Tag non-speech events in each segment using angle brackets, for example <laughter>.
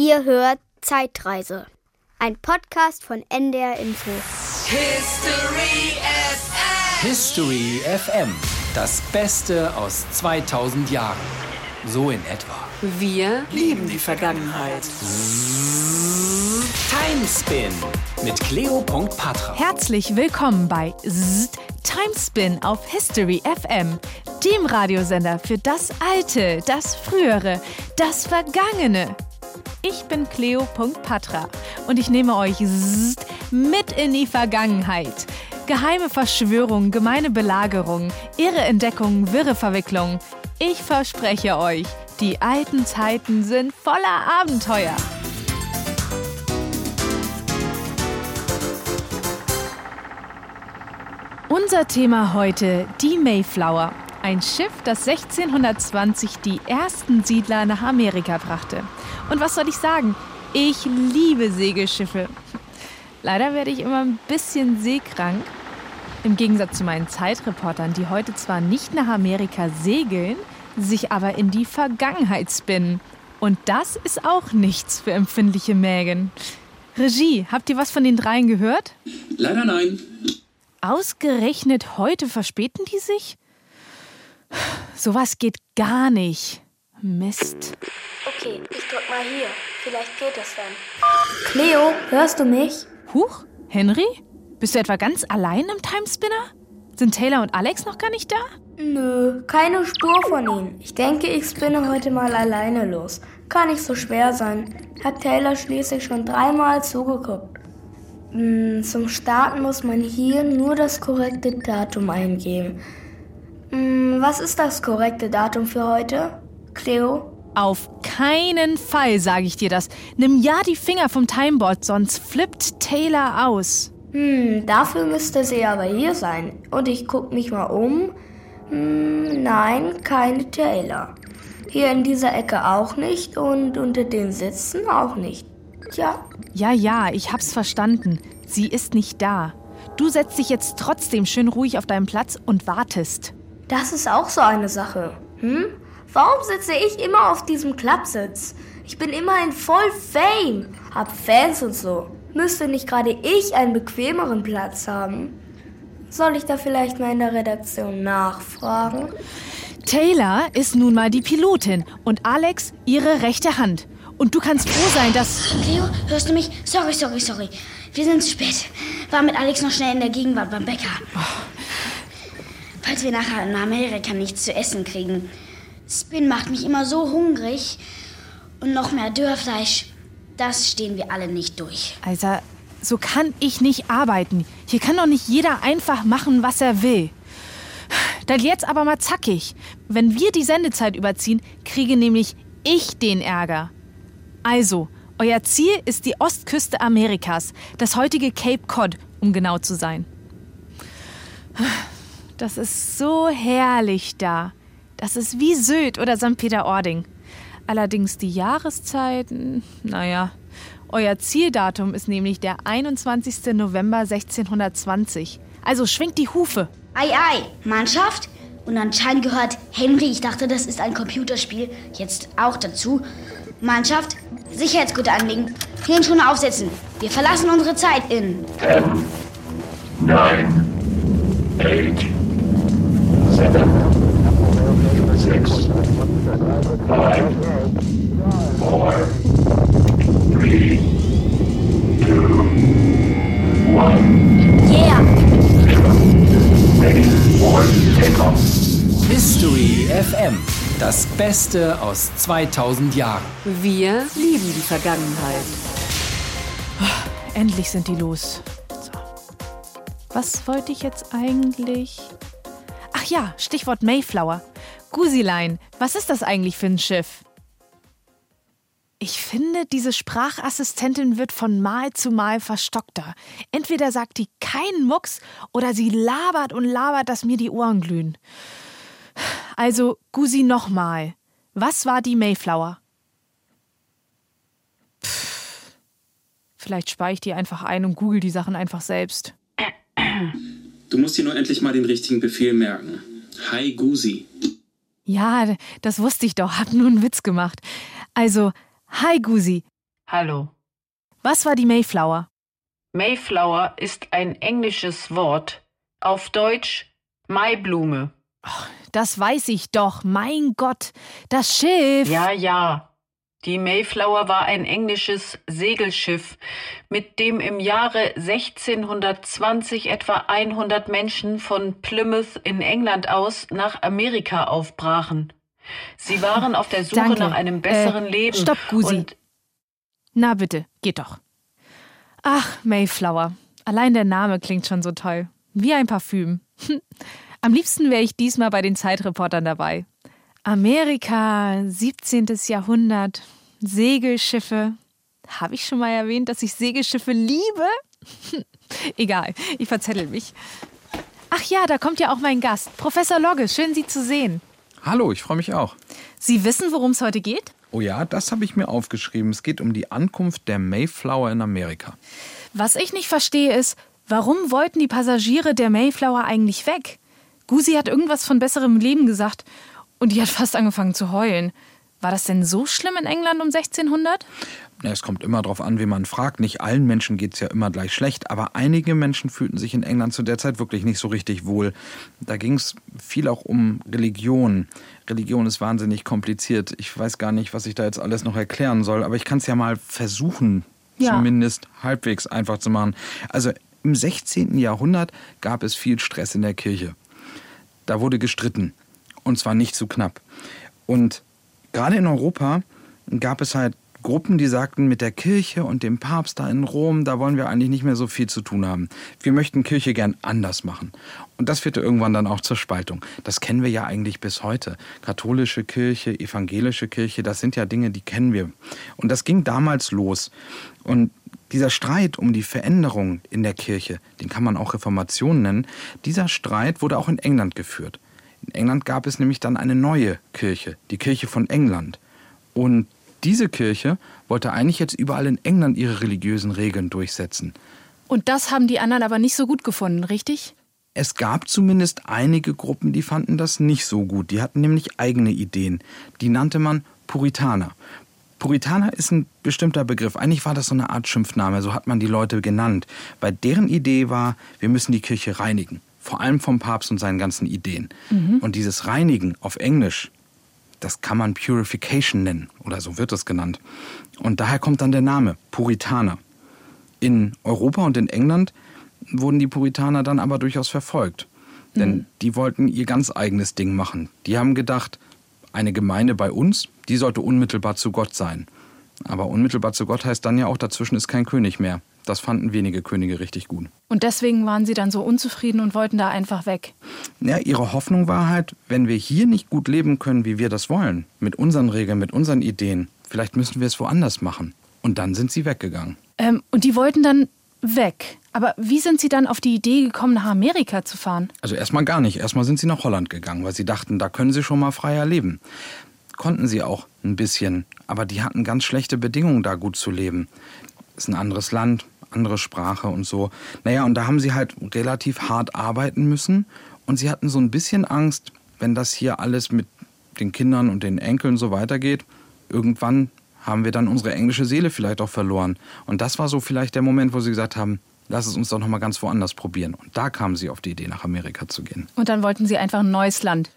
Ihr hört Zeitreise. Ein Podcast von NDR Info. History FM. History FM. Das Beste aus 2000 Jahren. So in etwa. Wir lieben die Vergangenheit. Timespin mit Cleo.patra. Herzlich willkommen bei Zzzt, Timespin auf History FM, dem Radiosender für das Alte, das Frühere, das Vergangene. Ich bin Cleo.patra und ich nehme euch mit in die Vergangenheit. Geheime Verschwörungen, gemeine Belagerungen, irre Entdeckungen, wirre Verwicklungen. Ich verspreche euch, die alten Zeiten sind voller Abenteuer. Unser Thema heute die Mayflower. Ein Schiff, das 1620 die ersten Siedler nach Amerika brachte. Und was soll ich sagen? Ich liebe Segelschiffe. Leider werde ich immer ein bisschen seekrank. Im Gegensatz zu meinen Zeitreportern, die heute zwar nicht nach Amerika segeln, sich aber in die Vergangenheit spinnen. Und das ist auch nichts für empfindliche Mägen. Regie, habt ihr was von den dreien gehört? Leider nein. Ausgerechnet heute verspäten die sich? Sowas geht gar nicht. Mist. Okay, ich drück mal hier. Vielleicht geht es dann. Cleo, hörst du mich? Huch, Henry? Bist du etwa ganz allein im Timespinner? Sind Taylor und Alex noch gar nicht da? Nö, keine Spur von ihnen. Ich denke, ich spinne heute mal alleine los. Kann nicht so schwer sein. Hat Taylor schließlich schon dreimal zugeguckt. Hm, zum Starten muss man hier nur das korrekte Datum eingeben. Hm, was ist das korrekte Datum für heute? Cleo? Auf keinen Fall, sage ich dir das. Nimm ja die Finger vom Timeboard, sonst flippt Taylor aus. Hm, dafür müsste sie aber hier sein. Und ich guck mich mal um. Hm, nein, keine Taylor. Hier in dieser Ecke auch nicht und unter den Sitzen auch nicht. Tja, Ja, ja, ich hab's verstanden. Sie ist nicht da. Du setzt dich jetzt trotzdem schön ruhig auf deinen Platz und wartest. das ist auch so eine Sache. Hm? Warum sitze ich immer auf diesem Klappsitz? Ich bin immerhin voll Fame, hab Fans und so. Müsste nicht gerade ich einen bequemeren Platz haben? Soll ich da vielleicht mal in der Redaktion nachfragen? Taylor ist nun mal die Pilotin und Alex ihre rechte Hand. Und du kannst froh sein, dass. Cleo, hörst du mich? Sorry, sorry, sorry. Wir sind zu spät. War mit Alex noch schnell in der Gegenwart beim Bäcker. Falls wir nachher in Amerika nichts zu essen kriegen. Spin macht mich immer so hungrig. Und noch mehr Dörrfleisch. Das stehen wir alle nicht durch. Also, so kann ich nicht arbeiten. Hier kann doch nicht jeder einfach machen, was er will. Dann jetzt aber mal zackig. Wenn wir die Sendezeit überziehen, kriege nämlich ich den Ärger. Also, euer Ziel ist die Ostküste Amerikas, das heutige Cape Cod, um genau zu sein. Das ist so herrlich da. Das ist wie Sylt oder St. Peter-Ording. Allerdings die Jahreszeiten, naja. Euer Zieldatum ist nämlich der 21. November 1620. Also schwingt die Hufe. Ei, ei, Mannschaft? Und anscheinend gehört Henry, ich dachte, das ist ein Computerspiel, jetzt auch dazu. Mannschaft, Sicherheitsgurte anlegen, Hirnschoner aufsetzen. Wir verlassen unsere Zeit in. nine, eight, seven, six, five, four, three, two, one. Yeah! Ready for takeoff. History FM. Das Beste aus 2000 Jahren. Wir lieben die Vergangenheit. Endlich sind die los. So. Was wollte ich jetzt eigentlich? Ach ja, Stichwort Mayflower. Gusilein, was ist das eigentlich für ein Schiff? Ich finde, diese Sprachassistentin wird von Mal zu Mal verstockter. Entweder sagt die keinen Mucks oder sie labert und labert, dass mir die Ohren glühen. Also, Gusi nochmal. Was war die Mayflower? Pff, vielleicht spare ich die einfach ein und google die Sachen einfach selbst. Du musst dir nur endlich mal den richtigen Befehl merken. Hi Gusi. Ja, das wusste ich doch, hab nur einen Witz gemacht. Also, hi Gusi, Hallo. Was war die Mayflower? Mayflower ist ein englisches Wort. Auf Deutsch Maiblume. Das weiß ich doch. Mein Gott. Das Schiff. Ja, ja. Die Mayflower war ein englisches Segelschiff, mit dem im Jahre 1620 etwa 100 Menschen von Plymouth in England aus nach Amerika aufbrachen. Sie waren auf der Suche Danke. nach einem besseren äh, Leben. Stopp, Gusi. Na bitte, geht doch. Ach, Mayflower. Allein der Name klingt schon so toll. Wie ein Parfüm. <laughs> Am liebsten wäre ich diesmal bei den Zeitreportern dabei. Amerika, 17. Jahrhundert, Segelschiffe. Habe ich schon mal erwähnt, dass ich Segelschiffe liebe? <laughs> Egal, ich verzettel mich. Ach ja, da kommt ja auch mein Gast, Professor Logge. Schön, Sie zu sehen. Hallo, ich freue mich auch. Sie wissen, worum es heute geht? Oh ja, das habe ich mir aufgeschrieben. Es geht um die Ankunft der Mayflower in Amerika. Was ich nicht verstehe ist, warum wollten die Passagiere der Mayflower eigentlich weg? Gusi hat irgendwas von besserem Leben gesagt und die hat fast angefangen zu heulen. War das denn so schlimm in England um 1600? Na, Es kommt immer darauf an, wie man fragt. Nicht allen Menschen geht es ja immer gleich schlecht, aber einige Menschen fühlten sich in England zu der Zeit wirklich nicht so richtig wohl. Da ging es viel auch um Religion. Religion ist wahnsinnig kompliziert. Ich weiß gar nicht, was ich da jetzt alles noch erklären soll, aber ich kann es ja mal versuchen, Ja. zumindest halbwegs einfach zu machen. Also im 16. Jahrhundert gab es viel Stress in der Kirche. Da wurde gestritten. Und zwar nicht zu knapp. Und gerade in Europa gab es halt Gruppen, die sagten, mit der Kirche und dem Papst da in Rom, da wollen wir eigentlich nicht mehr so viel zu tun haben. Wir möchten Kirche gern anders machen. Und das führte irgendwann dann auch zur Spaltung. Das kennen wir ja eigentlich bis heute. Katholische Kirche, evangelische Kirche, das sind ja Dinge, die kennen wir. Und das ging damals los. Und dieser Streit um die Veränderung in der Kirche, den kann man auch Reformation nennen, dieser Streit wurde auch in England geführt. In England gab es nämlich dann eine neue Kirche, die Kirche von England. Und diese Kirche wollte eigentlich jetzt überall in England ihre religiösen Regeln durchsetzen. Und das haben die anderen aber nicht so gut gefunden, richtig? Es gab zumindest einige Gruppen, die fanden das nicht so gut. Die hatten nämlich eigene Ideen. Die nannte man Puritaner. Puritaner ist ein bestimmter Begriff. Eigentlich war das so eine Art Schimpfname, so hat man die Leute genannt. Weil deren Idee war, wir müssen die Kirche reinigen. Vor allem vom Papst und seinen ganzen Ideen. Und dieses Reinigen auf Englisch, das kann man Purification nennen. Oder so wird es genannt. Und daher kommt dann der Name Puritaner. In Europa und in England wurden die Puritaner dann aber durchaus verfolgt. Denn die wollten ihr ganz eigenes Ding machen. Die haben gedacht, eine Gemeinde bei uns, die sollte unmittelbar zu Gott sein. Aber unmittelbar zu Gott heißt dann ja auch, dazwischen ist kein König mehr. Das fanden wenige Könige richtig gut. Und deswegen waren sie dann so unzufrieden und wollten da einfach weg. Ja, ihre Hoffnung war halt, wenn wir hier nicht gut leben können, wie wir das wollen, mit unseren Regeln, mit unseren Ideen, vielleicht müssen wir es woanders machen. Und dann sind sie weggegangen. Ähm, und die wollten dann weg. Aber wie sind sie dann auf die Idee gekommen, nach Amerika zu fahren? Also erstmal gar nicht. Erstmal sind sie nach Holland gegangen, weil sie dachten, da können sie schon mal freier leben. Konnten sie auch ein bisschen, aber die hatten ganz schlechte Bedingungen, da gut zu leben. Ist ein anderes Land, andere Sprache und so. Naja, und da haben sie halt relativ hart arbeiten müssen und sie hatten so ein bisschen Angst, wenn das hier alles mit den Kindern und den Enkeln so weitergeht, irgendwann haben wir dann unsere englische Seele vielleicht auch verloren. Und das war so vielleicht der Moment, wo sie gesagt haben, lass es uns doch noch mal ganz woanders probieren. Und da kamen sie auf die Idee, nach Amerika zu gehen. Und dann wollten sie einfach ein neues Land.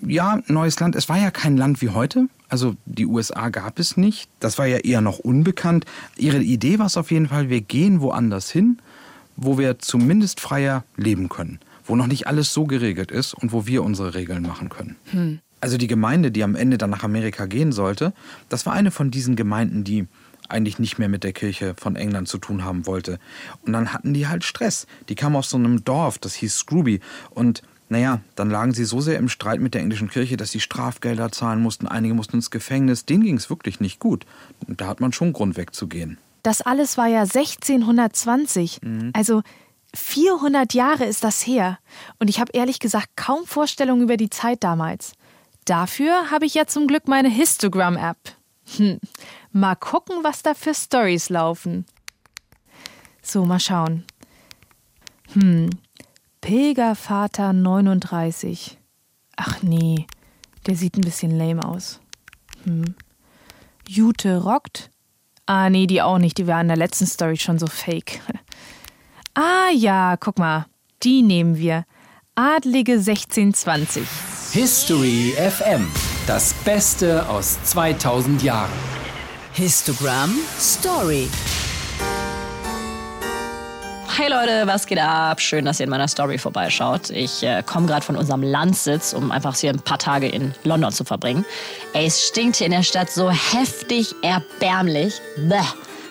Ja, neues Land. Es war ja kein Land wie heute. Also die USA gab es nicht. Das war ja eher noch unbekannt. Ihre Idee war es auf jeden Fall, wir gehen woanders hin, wo wir zumindest freier leben können. Wo noch nicht alles so geregelt ist und wo wir unsere Regeln machen können. Hm. Also die Gemeinde, die am Ende dann nach Amerika gehen sollte, das war eine von diesen Gemeinden, die eigentlich nicht mehr mit der Kirche von England zu tun haben wollte. Und dann hatten die halt Stress. Die kamen aus so einem Dorf, das hieß Scrooby. Und naja, dann lagen sie so sehr im Streit mit der englischen Kirche, dass sie Strafgelder zahlen mussten. Einige mussten ins Gefängnis. Denen ging es wirklich nicht gut. Und da hat man schon Grund wegzugehen. Das alles war ja 1620. Also 400 Jahre ist das her. Und ich habe ehrlich gesagt kaum Vorstellungen über die Zeit damals. Dafür habe ich ja zum Glück meine Histogram-App. Hm. Mal gucken, was da für Stories laufen. So, mal schauen. Hm. Pilgervater 39. Ach nee, der sieht ein bisschen lame aus. Hm. Jute rockt. Ah, nee, die auch nicht. Die war in der letzten Story schon so fake. <laughs> Ah ja, guck mal. Die nehmen wir. Adlige 1620. History FM. Das Beste aus 2000 Jahren. Histogramm Story. Hey Leute, was geht ab? Schön, dass ihr in meiner Story vorbeischaut. Ich äh, komme gerade von unserem Landsitz, um einfach hier ein paar Tage in London zu verbringen. Ey, es stinkt hier in der Stadt so heftig erbärmlich. Bäh.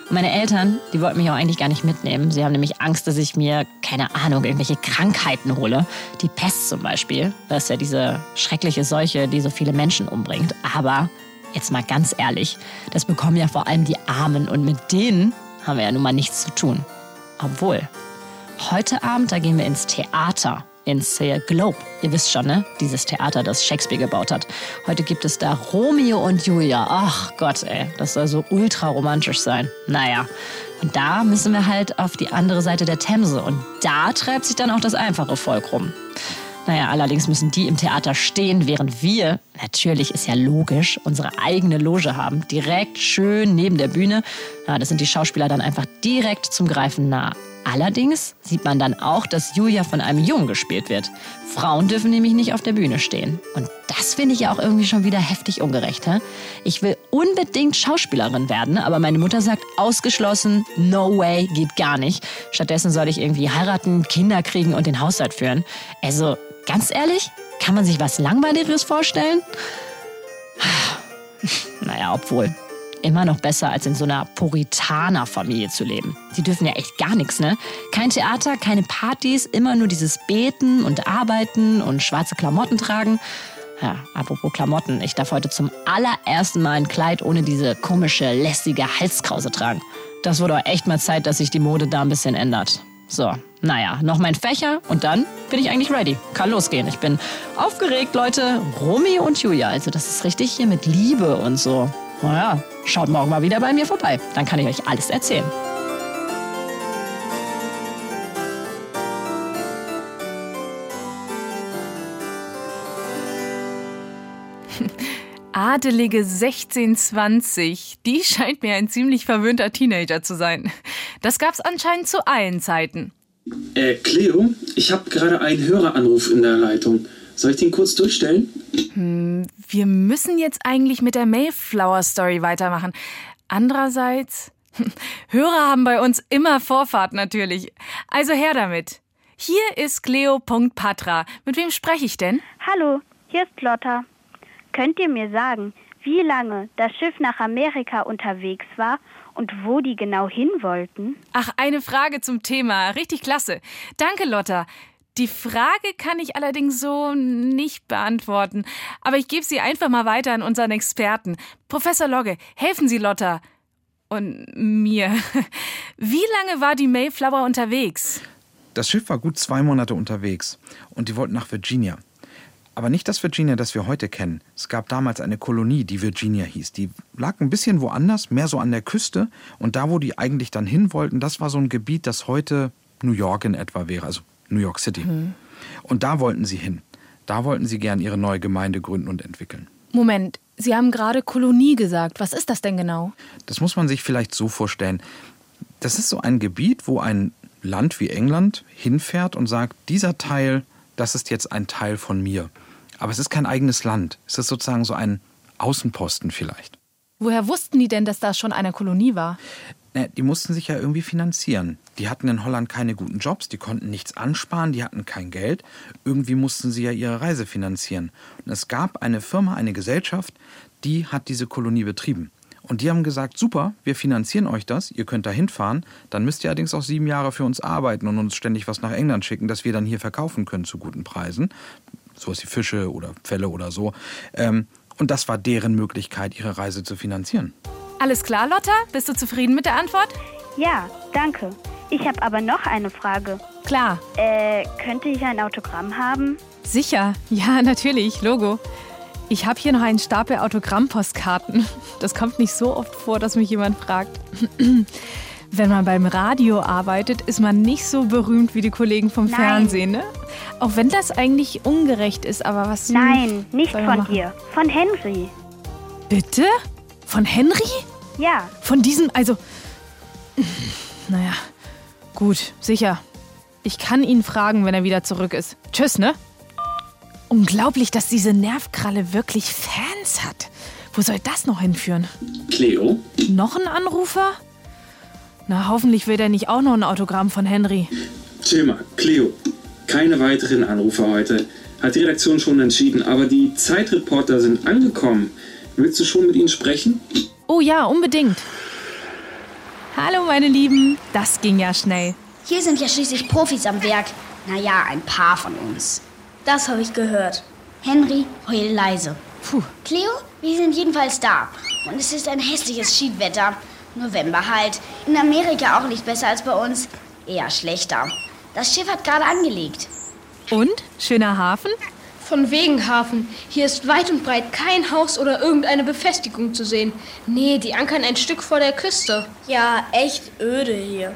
Und meine Eltern, die wollten mich auch eigentlich gar nicht mitnehmen. Sie haben nämlich Angst, dass ich mir, keine Ahnung, irgendwelche Krankheiten hole. Die Pest zum Beispiel. Das ist ja diese schreckliche Seuche, die so viele Menschen umbringt. Aber jetzt mal ganz ehrlich, das bekommen ja vor allem die Armen. Und mit denen haben wir ja nun mal nichts zu tun. Obwohl, heute Abend, da gehen wir ins Theater, ins äh, Globe. Ihr wisst schon, ne? Dieses Theater, das Shakespeare gebaut hat. Heute gibt es da Romeo und Julia. Ach Gott, ey, das soll so ultra romantisch sein. Naja, und da müssen wir halt auf die andere Seite der Themse. Und da treibt sich dann auch das einfache Volk rum. Naja, allerdings müssen die im Theater stehen, während wir, natürlich ist ja logisch, unsere eigene Loge haben. Direkt schön neben der Bühne. Ja, das sind die Schauspieler dann einfach direkt zum Greifen nah. Allerdings sieht man dann auch, dass Julia von einem Jungen gespielt wird. Frauen dürfen nämlich nicht auf der Bühne stehen. Und das finde ich ja auch irgendwie schon wieder heftig ungerecht. Hä? Ich will unbedingt Schauspielerin werden, aber meine Mutter sagt ausgeschlossen, no way, geht gar nicht. Stattdessen soll ich irgendwie heiraten, Kinder kriegen und den Haushalt führen. Also ganz ehrlich, kann man sich was Langweiligeres vorstellen? <sighs> Naja, obwohl. Immer noch besser, als in so einer Puritaner-Familie zu leben. Die dürfen ja echt gar nichts, ne? Kein Theater, keine Partys, immer nur dieses Beten und Arbeiten und schwarze Klamotten tragen. Ja, apropos Klamotten, ich darf heute zum allerersten Mal ein Kleid ohne diese komische, lästige Halskrause tragen. Das wurde auch echt mal Zeit, dass sich die Mode da ein bisschen ändert. So, naja, noch mein Fächer und dann bin ich eigentlich ready. Kann losgehen. Ich bin aufgeregt, Leute. Romy und Julia, also das ist richtig hier mit Liebe und so. Naja, schaut morgen mal wieder bei mir vorbei. Dann kann ich euch alles erzählen. <laughs> Adelige 1620, die <laughs> scheint mir ein ziemlich verwöhnter Teenager zu sein. Das gab's anscheinend zu allen Zeiten. Äh, Cleo, ich habe gerade einen Höreranruf in der Leitung. Soll ich den kurz durchstellen? Hm, wir müssen jetzt eigentlich mit der Mayflower Story weitermachen. Andererseits, <laughs> Hörer haben bei uns immer Vorfahrt natürlich. Also her damit. Hier ist Cleo.patra. Mit wem spreche ich denn? Hallo, hier ist Lotta. Könnt ihr mir sagen, wie lange das Schiff nach Amerika unterwegs war und wo die genau hin wollten? Ach, eine Frage zum Thema. Richtig klasse. Danke, Lotta. Die Frage kann ich allerdings so nicht beantworten. Aber ich gebe sie einfach mal weiter an unseren Experten. Professor Logge, helfen Sie Lotta. Und mir. <laughs> Wie lange war die Mayflower unterwegs? Das Schiff war gut zwei Monate unterwegs und die wollten nach Virginia. Aber nicht das Virginia, das wir heute kennen. Es gab damals eine Kolonie, die Virginia hieß. Die lag ein bisschen woanders, mehr so an der Küste. Und da, wo die eigentlich dann hin wollten, das war so ein Gebiet, das heute New York in etwa wäre, also New York City. Mhm. Und da wollten sie hin. Da wollten sie gern ihre neue Gemeinde gründen und entwickeln. Moment, Sie haben gerade Kolonie gesagt. Was ist das denn genau? Das muss man sich vielleicht so vorstellen. Das ist so ein Gebiet, wo ein Land wie England hinfährt und sagt, dieser Teil, das ist jetzt ein Teil von mir. Aber es ist kein eigenes Land. Es ist sozusagen so ein Außenposten vielleicht. Woher wussten die denn, dass das schon eine Kolonie war? Ne, die mussten sich ja irgendwie finanzieren. Die hatten in Holland keine guten Jobs, die konnten nichts ansparen, die hatten kein Geld. Irgendwie mussten sie ja ihre Reise finanzieren. Und es gab eine Firma, eine Gesellschaft, die hat diese Kolonie betrieben. Und die haben gesagt, super, wir finanzieren euch das, ihr könnt da hinfahren, dann müsst ihr allerdings auch sieben Jahre für uns arbeiten und uns ständig was nach England schicken, dass wir dann hier verkaufen können zu guten Preisen. Sowas wie Fische oder Felle oder so. Ähm, und das war deren Möglichkeit, ihre Reise zu finanzieren. Alles klar, Lotta? Bist du zufrieden mit der Antwort? Ja, danke. Ich habe aber noch eine Frage. Klar. Äh, könnte ich ein Autogramm haben? Sicher. Ja, <laughs> natürlich. Logo. Ich habe hier noch einen Stapel Autogrammpostkarten. Das kommt nicht so oft vor, dass mich jemand fragt. <clears throat> Wenn man beim Radio arbeitet, ist man nicht so berühmt wie die Kollegen vom Nein. Fernsehen, ne? Auch wenn das eigentlich ungerecht ist, aber was. Nein, nicht von machen? dir. Von Henry. Bitte? Von Henry? Ja. Von diesem, also. Naja, gut, sicher. Ich kann ihn fragen, wenn er wieder zurück ist. Tschüss, ne? Unglaublich, dass diese Nervkralle wirklich Fans hat. Wo soll das noch hinführen? Cleo? Noch ein Anrufer? Na, hoffentlich will der nicht auch noch ein Autogramm von Henry. Chill mal, Cleo. Keine weiteren Anrufer heute. Hat die Redaktion schon entschieden, aber die Zeitreporter sind angekommen. Willst du schon mit ihnen sprechen? Oh ja, unbedingt. Hallo, meine Lieben. Das ging ja schnell. Hier sind ja schließlich Profis am Werk. Naja, ein paar von uns. Das habe ich gehört. Henry, heul leise. Puh. Cleo, wir sind jedenfalls da. Und es ist ein hässliches Schiedwetter. November halt. In Amerika auch nicht besser als bei uns. Eher schlechter. Das Schiff hat gerade angelegt. Und? Schöner Hafen? Von wegen Hafen. Hier ist weit und breit kein Haus oder irgendeine Befestigung zu sehen. Nee, die ankern ein Stück vor der Küste. Ja, echt öde hier.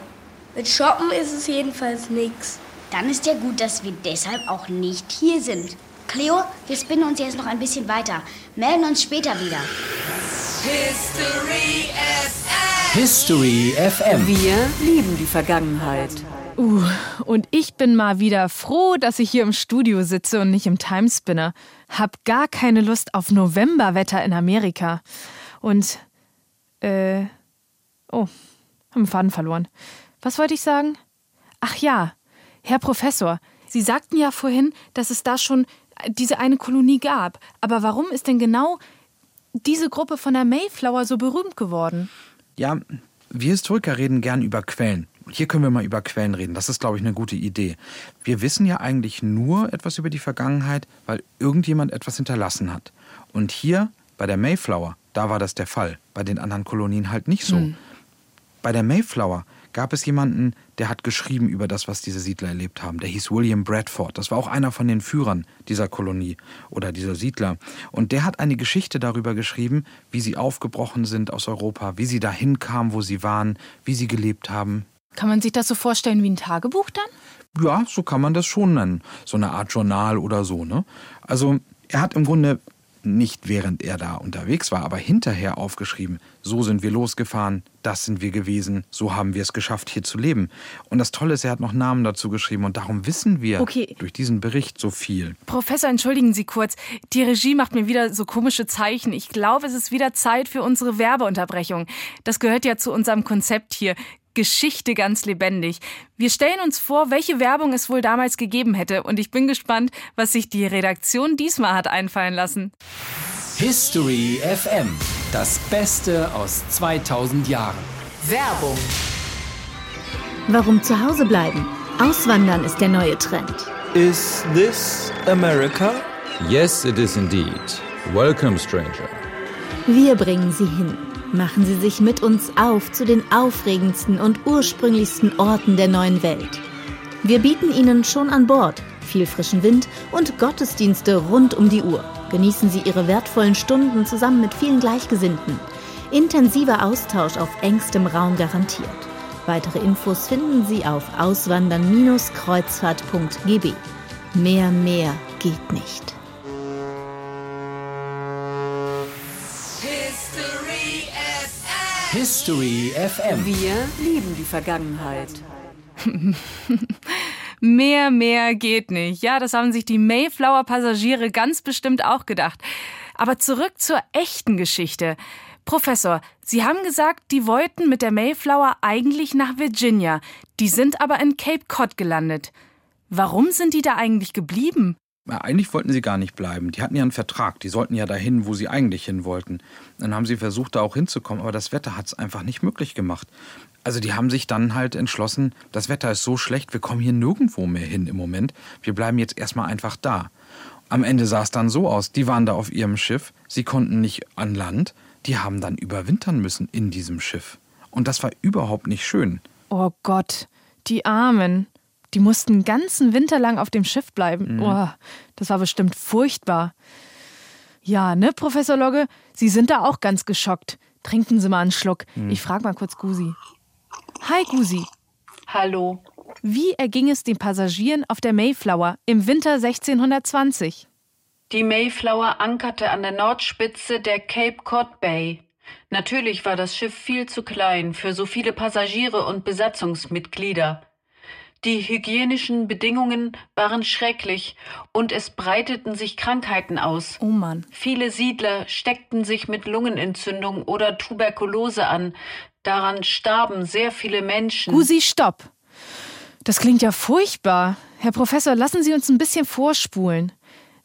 Mit Shoppen ist es jedenfalls nix. Dann ist ja gut, dass wir deshalb auch nicht hier sind. Cleo, wir spinnen uns jetzt noch ein bisschen weiter. Melden uns später wieder. History FM. History FM. Wir lieben die Vergangenheit. Uh, und ich bin mal wieder froh, dass ich hier im Studio sitze und nicht im Timespinner. Hab gar keine Lust auf Novemberwetter in Amerika. Und, äh, oh, haben Faden verloren. Was wollte ich sagen? Ach ja, Herr Professor, Sie sagten ja vorhin, dass es da schon diese eine Kolonie gab. Aber warum ist denn genau diese Gruppe von der Mayflower so berühmt geworden? Ja, wir Historiker reden gern über Quellen. Hier können wir mal über Quellen reden. Das ist, glaube ich, eine gute Idee. Wir wissen ja eigentlich nur etwas über die Vergangenheit, weil irgendjemand etwas hinterlassen hat. Und hier bei der Mayflower, da war das der Fall. Bei den anderen Kolonien halt nicht so. Hm. Bei der Mayflower gab es jemanden, der hat geschrieben über das, was diese Siedler erlebt haben. Der hieß William Bradford. Das war auch einer von den Führern dieser Kolonie oder dieser Siedler. Und der hat eine Geschichte darüber geschrieben, wie sie aufgebrochen sind aus Europa, wie sie dahin kamen, wo sie waren, wie sie gelebt haben. Kann man sich das so vorstellen wie ein Tagebuch dann? Ja, so kann man das schon nennen. So eine Art Journal oder so, ne? Also, er hat im Grunde nicht während er da unterwegs war, aber hinterher aufgeschrieben, so sind wir losgefahren, das sind wir gewesen, so haben wir es geschafft, hier zu leben. Und das Tolle ist, er hat noch Namen dazu geschrieben und darum wissen wir Okay. durch diesen Bericht so viel. Professor, entschuldigen Sie kurz. Die Regie macht mir wieder so komische Zeichen. Ich glaube, es ist wieder Zeit für unsere Werbeunterbrechung. Das gehört ja zu unserem Konzept hier. Geschichte ganz lebendig. Wir stellen uns vor, welche Werbung es wohl damals gegeben hätte. Und ich bin gespannt, was sich die Redaktion diesmal hat einfallen lassen. History FM. Das Beste aus 2000 Jahren. Werbung. Warum zu Hause bleiben? Auswandern ist der neue Trend. Is this America? Yes, it is indeed. Welcome, stranger. Wir bringen Sie hin. Machen Sie sich mit uns auf zu den aufregendsten und ursprünglichsten Orten der neuen Welt. Wir bieten Ihnen schon an Bord viel frischen Wind und Gottesdienste rund um die Uhr. Genießen Sie Ihre wertvollen Stunden zusammen mit vielen Gleichgesinnten. Intensiver Austausch auf engstem Raum garantiert. Weitere Infos finden Sie auf auswandern-kreuzfahrt.gb. Mehr, mehr geht nicht. History FM. Wir lieben die Vergangenheit. <laughs> mehr, mehr geht nicht. Ja, das haben sich die Mayflower-Passagiere ganz bestimmt auch gedacht. Aber zurück zur echten Geschichte. Professor, Sie haben gesagt, die wollten mit der Mayflower eigentlich nach Virginia. Die sind aber in Cape Cod gelandet. Warum sind die da eigentlich geblieben? Eigentlich wollten sie gar nicht bleiben. Die hatten ja einen Vertrag. Die sollten ja dahin, wo sie eigentlich hin wollten. Dann haben sie versucht, da auch hinzukommen, aber das Wetter hat es einfach nicht möglich gemacht. Also die haben sich dann halt entschlossen, das Wetter ist so schlecht, wir kommen hier nirgendwo mehr hin im Moment. Wir bleiben jetzt erstmal einfach da. Am Ende sah es dann so aus, die waren da auf ihrem Schiff, sie konnten nicht an Land, die haben dann überwintern müssen in diesem Schiff. Und das war überhaupt nicht schön. Oh Gott, die Armen. Die mussten einen ganzen Winter lang auf dem Schiff bleiben. Mhm. Oh, das war bestimmt furchtbar. Ja, ne, Professor Logge? Sie sind da auch ganz geschockt. Trinken Sie mal einen Schluck. Mhm. Ich frage mal kurz Gusi. Hi, Gusi. Hallo. Wie erging es den Passagieren auf der Mayflower im Winter 1620? Die Mayflower ankerte an der Nordspitze der Cape Cod Bay. Natürlich war das Schiff viel zu klein für so viele Passagiere und Besatzungsmitglieder. Die hygienischen Bedingungen waren schrecklich und es breiteten sich Krankheiten aus. Oh Mann. Viele Siedler steckten sich mit Lungenentzündung oder Tuberkulose an. Daran starben sehr viele Menschen. Gusi, stopp! Das klingt ja furchtbar. Herr Professor, lassen Sie uns ein bisschen vorspulen.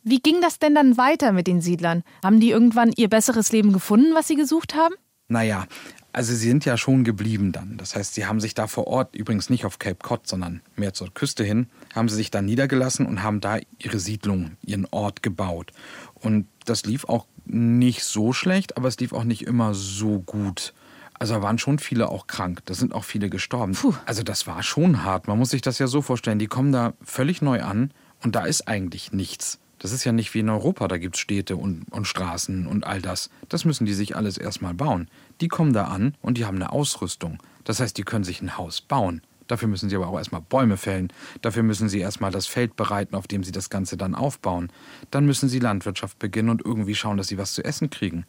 Wie ging das denn dann weiter mit den Siedlern? Haben die irgendwann ihr besseres Leben gefunden, was sie gesucht haben? Naja, also sie sind ja schon geblieben dann. Das heißt, sie haben sich da vor Ort, übrigens nicht auf Cape Cod, sondern mehr zur Küste hin, haben sie sich da niedergelassen und haben da ihre Siedlung, ihren Ort gebaut. Und das lief auch nicht so schlecht, aber es lief auch nicht immer so gut. Also da waren schon viele auch krank. Da sind auch viele gestorben. Puh. Also das war schon hart. Man muss sich das ja so vorstellen. Die kommen da völlig neu an und da ist eigentlich nichts. Das ist ja nicht wie in Europa, da gibt es Städte und, und Straßen und all das. Das müssen die sich alles erstmal bauen. Die kommen da an und die haben eine Ausrüstung. Das heißt, die können sich ein Haus bauen. Dafür müssen sie aber auch erstmal Bäume fällen. Dafür müssen sie erstmal das Feld bereiten, auf dem sie das Ganze dann aufbauen. Dann müssen sie Landwirtschaft beginnen und irgendwie schauen, dass sie was zu essen kriegen.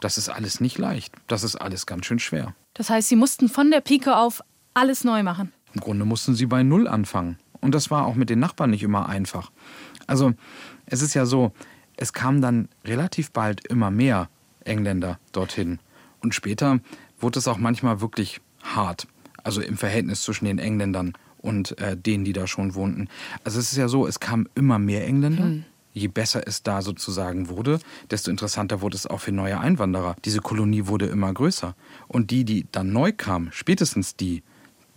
Das ist alles nicht leicht. Das ist alles ganz schön schwer. Das heißt, sie mussten von der Pike auf alles neu machen. Im Grunde mussten sie bei Null anfangen. Und das war auch mit den Nachbarn nicht immer einfach. Also, es ist ja so, es kamen dann relativ bald immer mehr Engländer dorthin. Und später wurde es auch manchmal wirklich hart. Also im Verhältnis zwischen den Engländern und äh, denen, die da schon wohnten. Also es ist ja so, es kamen immer mehr Engländer. Hm. Je besser es da sozusagen wurde, desto interessanter wurde es auch für neue Einwanderer. Diese Kolonie wurde immer größer. Und die, die dann neu kamen, spätestens die,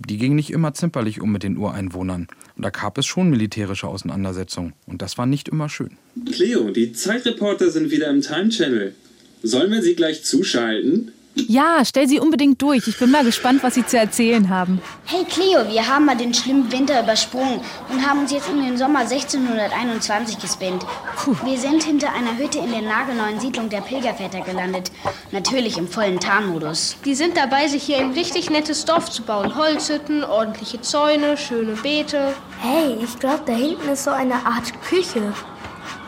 die gingen nicht immer zimperlich um mit den Ureinwohnern. Und da gab es schon militärische Auseinandersetzungen. Und das war nicht immer schön. Cleo, die Zeitreporter sind wieder im Time Channel. Sollen wir sie gleich zuschalten? Ja, stell sie unbedingt durch. Ich bin mal gespannt, was sie zu erzählen haben. Hey Cleo, wir haben mal den schlimmen Winter übersprungen und haben uns jetzt in den Sommer 1621 gespinnt. Puh. Wir sind hinter einer Hütte in der nagelneuen Siedlung der Pilgerväter gelandet. Natürlich im vollen Tarnmodus. Die sind dabei, sich hier ein richtig nettes Dorf zu bauen. Holzhütten, ordentliche Zäune, schöne Beete. Hey, ich glaube, da hinten ist so eine Art Küche.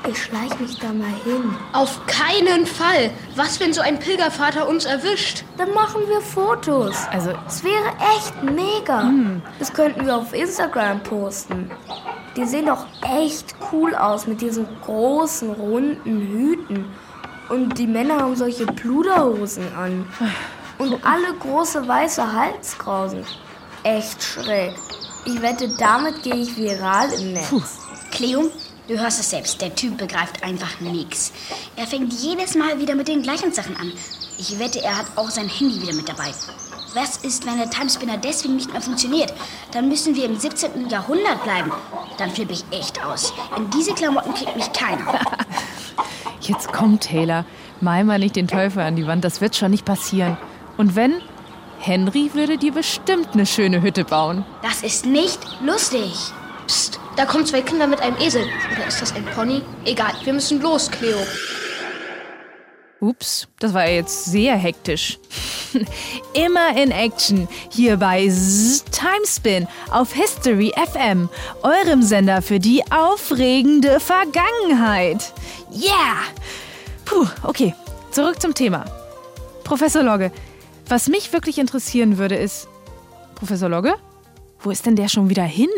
Ich schleich mich da mal hin. Auf keinen Fall. Was, wenn so ein Pilgervater uns erwischt? Dann machen wir Fotos. Also, es wäre echt mega. Hm. Das könnten wir auf Instagram posten. Die sehen doch echt cool aus mit diesen großen, runden Hüten. Und die Männer haben solche Pluderhosen an. Und alle große weiße Halskrausen. Echt schräg. Ich wette, damit gehe ich viral im Netz. Puh. Cleo, Du hörst es selbst, der Typ begreift einfach nichts. Er fängt jedes Mal wieder mit den gleichen Sachen an. Ich wette, er hat auch sein Handy wieder mit dabei. Was ist, wenn der Timespinner deswegen nicht mehr funktioniert? Dann müssen wir im 17. Jahrhundert bleiben. Dann flippe ich echt aus. In diese Klamotten kriegt mich keiner. <laughs> Jetzt komm, Taylor. Mal mal nicht den Teufel an die Wand. Das wird schon nicht passieren. Und wenn? Henry würde dir bestimmt eine schöne Hütte bauen. Das ist nicht lustig. Psst, da kommen zwei Kinder mit einem Esel. Oder ist das ein Pony? Egal, wir müssen los, Cleo. Ups, das war jetzt sehr hektisch. <laughs> Immer in Action hier bei Z Timespin auf History FM, eurem Sender für die aufregende Vergangenheit. Yeah! Puh, okay, zurück zum Thema. Professor Logge, was mich wirklich interessieren würde ist. Professor Logge? Wo ist denn der schon wieder hin?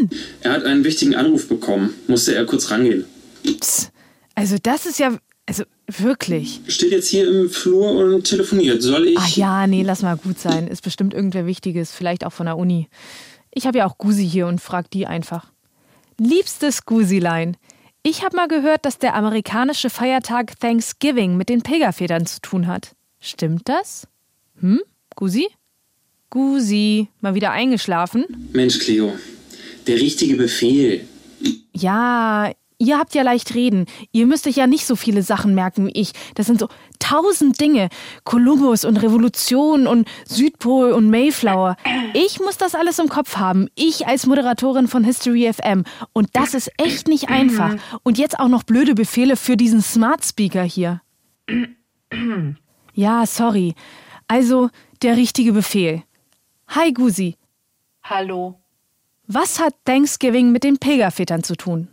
Er hat einen wichtigen Anruf bekommen. Musste er kurz rangehen. Psst, also das ist ja. Also wirklich. Steht jetzt hier im Flur und telefoniert. Soll ich. Ach ja, nee, lass mal gut sein. Ist bestimmt irgendwer Wichtiges, vielleicht auch von der Uni. Ich habe ja auch Gusi hier und frag die einfach. Liebstes Gusilein, ich habe mal gehört, dass der amerikanische Feiertag Thanksgiving mit den Pilgerfedern zu tun hat. Stimmt das? Hm? Gusi? Gusi, mal wieder eingeschlafen? Mensch, Cleo, der richtige Befehl. Ja, ihr habt ja leicht reden. Ihr müsst euch ja nicht so viele Sachen merken wie ich. Das sind so tausend Dinge. Kolumbus und Revolution und Südpol und Mayflower. Ich muss das alles im Kopf haben. Ich als Moderatorin von History FM. Und das ist echt nicht einfach. Und jetzt auch noch blöde Befehle für diesen Smart Speaker hier. Ja, sorry. Also, der richtige Befehl. Hi Gusi. Hallo. Was hat Thanksgiving mit den Pilgervätern zu tun?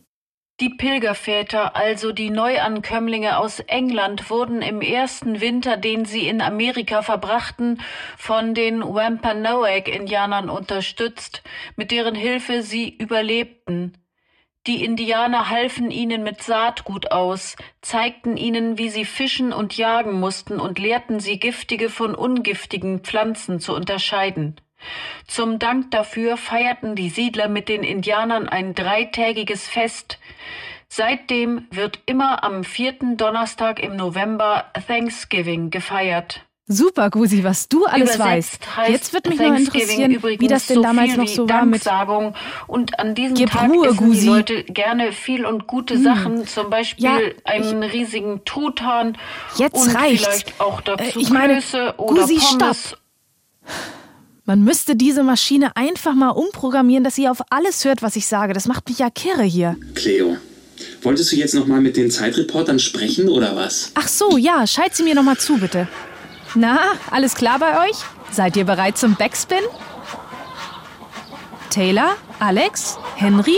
Die Pilgerväter, also die Neuankömmlinge aus England, wurden im ersten Winter, den sie in Amerika verbrachten, von den Wampanoag-Indianern unterstützt, mit deren Hilfe sie überlebten. Die Indianer halfen ihnen mit Saatgut aus, zeigten ihnen, wie sie fischen und jagen mussten und lehrten sie giftige von ungiftigen Pflanzen zu unterscheiden. Zum Dank dafür feierten die Siedler mit den Indianern ein dreitägiges Fest. Seitdem wird immer am vierten Donnerstag im November Thanksgiving gefeiert. Super, Gusi, was du alles Übersetzt weißt. heißt Jetzt wird mich nur Thanksgiving interessieren, wie das denn übrigens damals noch wie so war mit. Und an diesem Gib Tag Ruhe, essen Gusi. die Leute gerne viel und gute Hm. Sachen, zum Beispiel Ja, einen riesigen Truthahn Jetzt und reicht's. vielleicht auch dazu Äh, ich meine, Klöße oder Gusi, Pommes. stopp. Man müsste diese Maschine einfach mal umprogrammieren, dass sie auf alles hört, was ich sage. Das macht mich ja kirre hier. Cleo, wolltest du jetzt nochmal mit den Zeitreportern sprechen oder was? Ach so, ja, schalt sie mir noch mal zu, bitte. Na, alles klar bei euch? Seid ihr bereit zum Backspin? Taylor, Alex, Henry?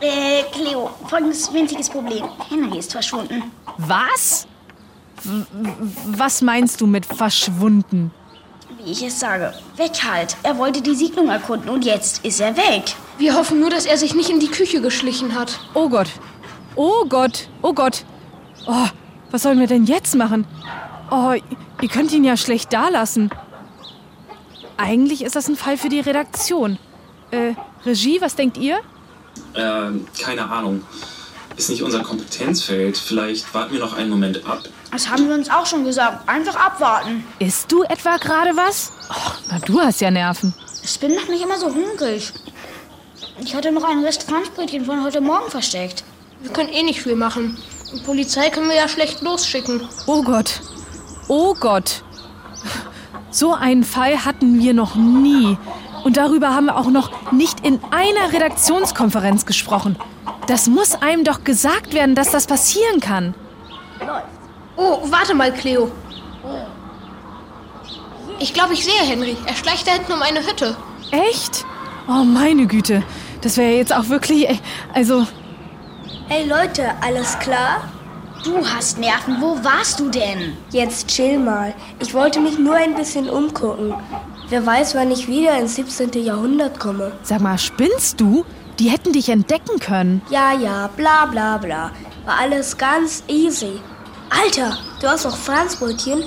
Äh, Cleo, folgendes winziges Problem. Henry ist verschwunden. Was? W was meinst du mit verschwunden? Wie ich es sage. Weg halt. Er wollte die Siedlung erkunden und jetzt ist er weg. Wir hoffen nur, dass er sich nicht in die Küche geschlichen hat. Oh Gott. Oh Gott. Oh Gott. Oh, was sollen wir denn jetzt machen? Oh, ihr könnt ihn ja schlecht dalassen. Eigentlich ist das ein Fall für die Redaktion. Äh, Regie, was denkt ihr? Ähm, keine Ahnung. Ist nicht unser Kompetenzfeld. Vielleicht warten wir noch einen Moment ab. Das haben wir uns auch schon gesagt. Einfach abwarten. Isst du etwa gerade was? Oh, na, du hast ja Nerven. Ich bin noch nicht immer so hungrig. Ich hatte noch ein Rest Franzbrötchen von heute Morgen versteckt. Wir können eh nicht viel machen. Die Polizei können wir ja schlecht losschicken. Oh Gott. Oh Gott. So einen Fall hatten wir noch nie. Und darüber haben wir auch noch nicht in einer Redaktionskonferenz gesprochen. Das muss einem doch gesagt werden, dass das passieren kann. Oh, warte mal, Cleo. Ich glaube, ich sehe Henry. Er schleicht da hinten um eine Hütte. Echt? Oh, meine Güte. Das wäre jetzt auch wirklich. Also. Hey Leute, alles klar? Du hast Nerven. Wo warst du denn? Jetzt chill mal. Ich wollte mich nur ein bisschen umgucken. Wer weiß, wann ich wieder ins 17. Jahrhundert komme. Sag mal, spinnst du? Die hätten dich entdecken können. Ja, ja, bla bla bla. War alles ganz easy. Alter, du hast noch Franzbrötchen?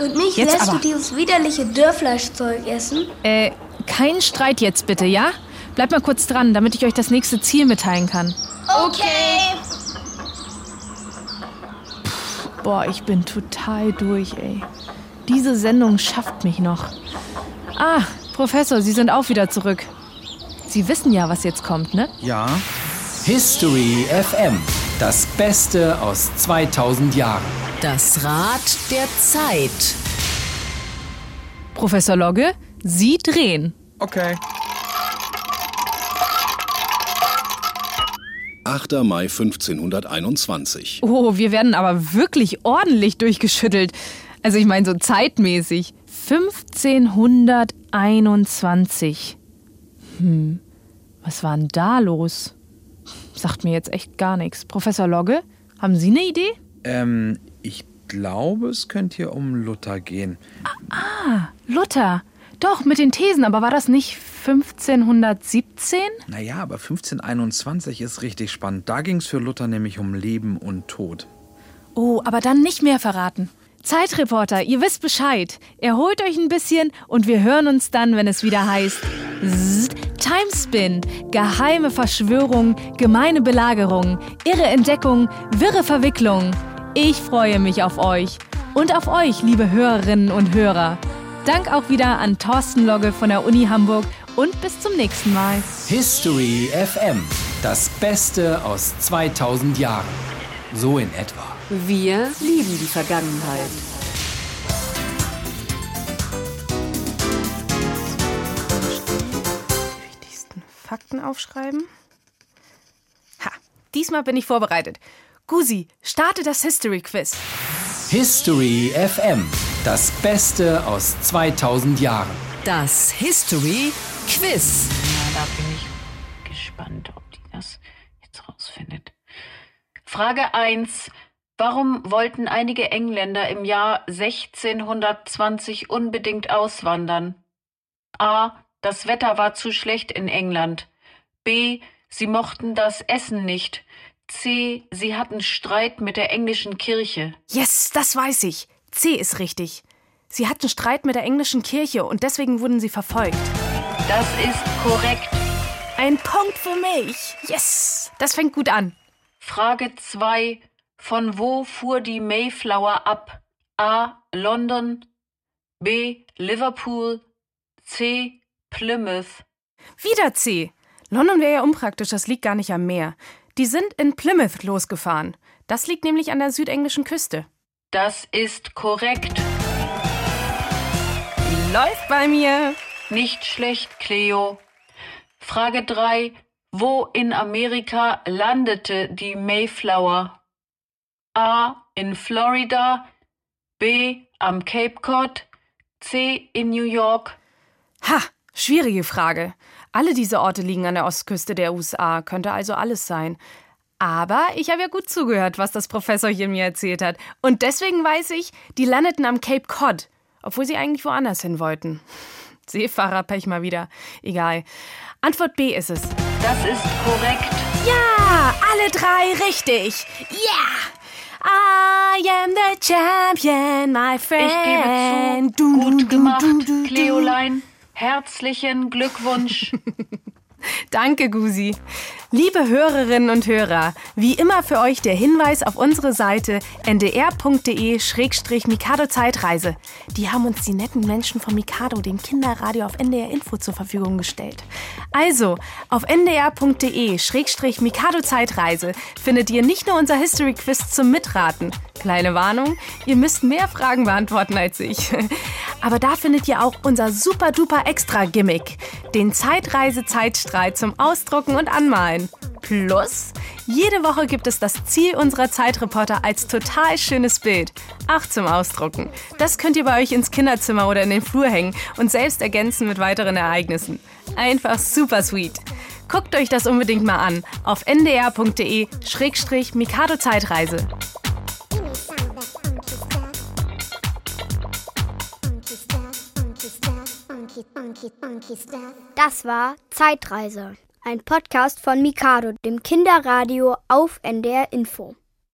Und mich jetzt lässt aber. du dieses widerliche Dörrfleischzeug essen? Äh, kein Streit jetzt bitte, ja? Bleibt mal kurz dran, damit ich euch das nächste Ziel mitteilen kann. Okay. Boah, ich bin total durch, ey. Diese Sendung schafft mich noch. Ah, Professor, Sie sind auch wieder zurück. Sie wissen ja, was jetzt kommt, ne? Ja. History FM. Das Beste aus 2000 Jahren. Das Rad der Zeit. Professor Logge, Sie drehen. Okay. 8. Mai 1521. Oh, wir werden aber wirklich ordentlich durchgeschüttelt. Also ich meine so zeitmäßig. 1521. Hm, was war denn da los? Sagt mir jetzt echt gar nichts. Professor Logge, haben Sie eine Idee? Ähm, ich glaube, es könnte hier um Luther gehen. Ah, Luther. Doch, mit den Thesen, aber war das nicht 1517? Naja, aber 1521 ist richtig spannend. Da ging es für Luther nämlich um Leben und Tod. Oh, aber dann nicht mehr verraten. Zeitreporter, ihr wisst Bescheid. Erholt euch ein bisschen und wir hören uns dann, wenn es wieder heißt Zzzt, Timespin, geheime Verschwörung, gemeine Belagerung, irre Entdeckung, wirre Verwicklung. Ich freue mich auf euch und auf euch, liebe Hörerinnen und Hörer. Dank auch wieder an Thorsten Logge von der Uni Hamburg und bis zum nächsten Mal. History FM. Das Beste aus 2000 Jahren. So in etwa. Wir lieben die Vergangenheit. Fakten aufschreiben. Ha, diesmal bin ich vorbereitet. Gusi, starte das History Quiz. History FM. Das Beste aus 2000 Jahren. Das History Quiz. Na, da bin ich gespannt, ob die das jetzt rausfindet. Frage 1. Warum wollten einige Engländer im Jahr 1620 unbedingt auswandern? A. Das Wetter war zu schlecht in England. B. Sie mochten das Essen nicht. C. Sie hatten Streit mit der englischen Kirche. Yes, das weiß ich. C ist richtig. Sie hatten Streit mit der englischen Kirche und deswegen wurden sie verfolgt. Das ist korrekt. Ein Punkt für mich. Yes, das fängt gut an. Frage 2. Von wo fuhr die Mayflower ab? A. London. B. Liverpool. C. Plymouth. Wieder C. London wäre ja unpraktisch, das liegt gar nicht am Meer. Die sind in Plymouth losgefahren. Das liegt nämlich an der südenglischen Küste. Das ist korrekt. Läuft bei mir. Nicht schlecht, Cleo. Frage 3. Wo in Amerika landete die Mayflower? A. In Florida. B. Am Cape Cod. C. In New York. Ha, schwierige Frage. Alle diese Orte liegen an der Ostküste der USA, könnte also alles sein. Aber ich habe ja gut zugehört, was das Professorchen mir erzählt hat. Und deswegen weiß ich, die landeten am Cape Cod, obwohl sie eigentlich woanders hin wollten. Seefahrerpech mal wieder. Egal. Antwort B ist es. Das ist korrekt. Ja, alle drei richtig. Yeah! I am the champion, my friend. Ich gebe zu, gut gemacht, Cleoline. Herzlichen Glückwunsch. <laughs> Danke, Gusi. Liebe Hörerinnen und Hörer, wie immer für euch der Hinweis auf unsere Seite ndr.de-mikado Zeitreise. Die haben uns die netten Menschen von Mikado, dem Kinderradio auf NDR Info zur Verfügung gestellt. Also, auf ndr.de-mikado Zeitreise findet ihr nicht nur unser History Quiz zum Mitraten. Kleine Warnung, ihr müsst mehr Fragen beantworten als ich. Aber da findet ihr auch unser super duper extra Zeitreise-Zeitstrahl zum Ausdrucken und Anmalen. Plus, jede Woche gibt es das Ziel unserer Zeitreporter als total schönes Bild. Ach, zum Ausdrucken. Das könnt ihr bei euch ins Kinderzimmer oder in den Flur hängen und selbst ergänzen mit weiteren Ereignissen. Einfach super sweet. Guckt euch das unbedingt mal an auf ndr.de-mikado Das war Zeitreise, ein Podcast von Mikado, dem Kinderradio auf NDR Info.